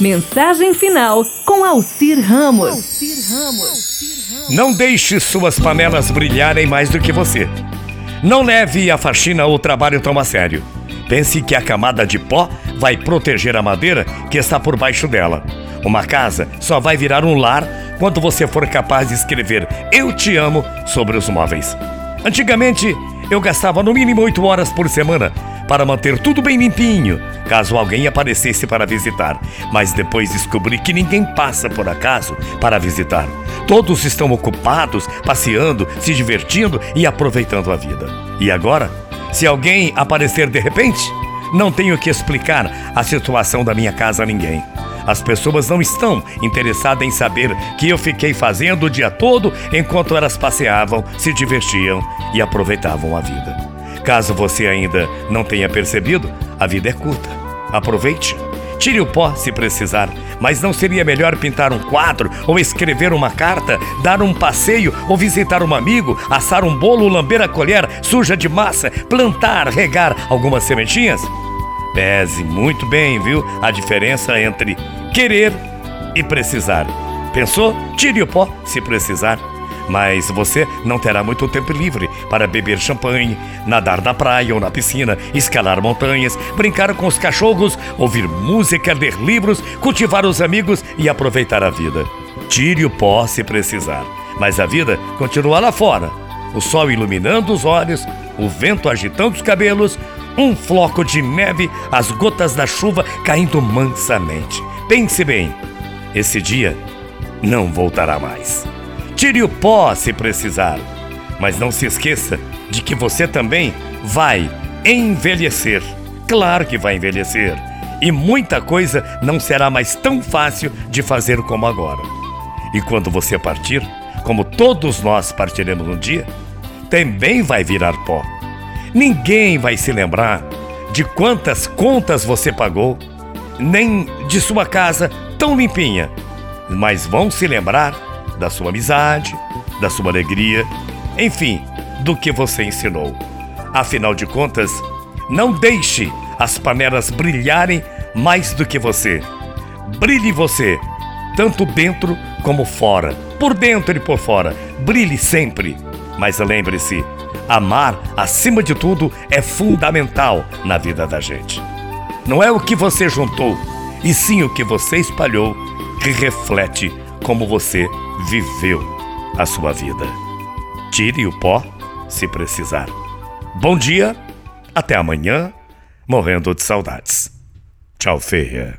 Mensagem final com Alcir Ramos. Não deixe suas panelas brilharem mais do que você. Não leve a faxina ou o trabalho tão a sério. Pense que a camada de pó vai proteger a madeira que está por baixo dela. Uma casa só vai virar um lar quando você for capaz de escrever Eu te amo sobre os móveis. Antigamente, eu gastava no mínimo oito horas por semana para manter tudo bem limpinho, caso alguém aparecesse para visitar. Mas depois descobri que ninguém passa por acaso para visitar. Todos estão ocupados, passeando, se divertindo e aproveitando a vida. E agora, se alguém aparecer de repente, não tenho que explicar a situação da minha casa a ninguém. As pessoas não estão interessadas em saber que eu fiquei fazendo o dia todo enquanto elas passeavam, se divertiam e aproveitavam a vida. Caso você ainda não tenha percebido, a vida é curta. Aproveite. Tire o pó se precisar, mas não seria melhor pintar um quadro ou escrever uma carta, dar um passeio ou visitar um amigo, assar um bolo, lamber a colher suja de massa, plantar, regar algumas sementinhas? Pese muito bem, viu, a diferença entre querer e precisar. Pensou? Tire o pó se precisar. Mas você não terá muito tempo livre para beber champanhe, nadar na praia ou na piscina, escalar montanhas, brincar com os cachorros, ouvir música, ler livros, cultivar os amigos e aproveitar a vida. Tire o pó se precisar, mas a vida continua lá fora. O sol iluminando os olhos, o vento agitando os cabelos, um floco de neve, as gotas da chuva caindo mansamente. Pense bem, esse dia não voltará mais. Tire o pó se precisar, mas não se esqueça de que você também vai envelhecer. Claro que vai envelhecer. E muita coisa não será mais tão fácil de fazer como agora. E quando você partir, como todos nós partiremos um dia, também vai virar pó. Ninguém vai se lembrar de quantas contas você pagou, nem de sua casa tão limpinha, mas vão se lembrar da sua amizade, da sua alegria, enfim, do que você ensinou. Afinal de contas, não deixe as panelas brilharem mais do que você. Brilhe você, tanto dentro como fora, por dentro e por fora. Brilhe sempre. Mas lembre-se, Amar, acima de tudo, é fundamental na vida da gente. Não é o que você juntou, e sim o que você espalhou que reflete como você viveu a sua vida. Tire o pó se precisar. Bom dia, até amanhã, morrendo de saudades. Tchau, feia.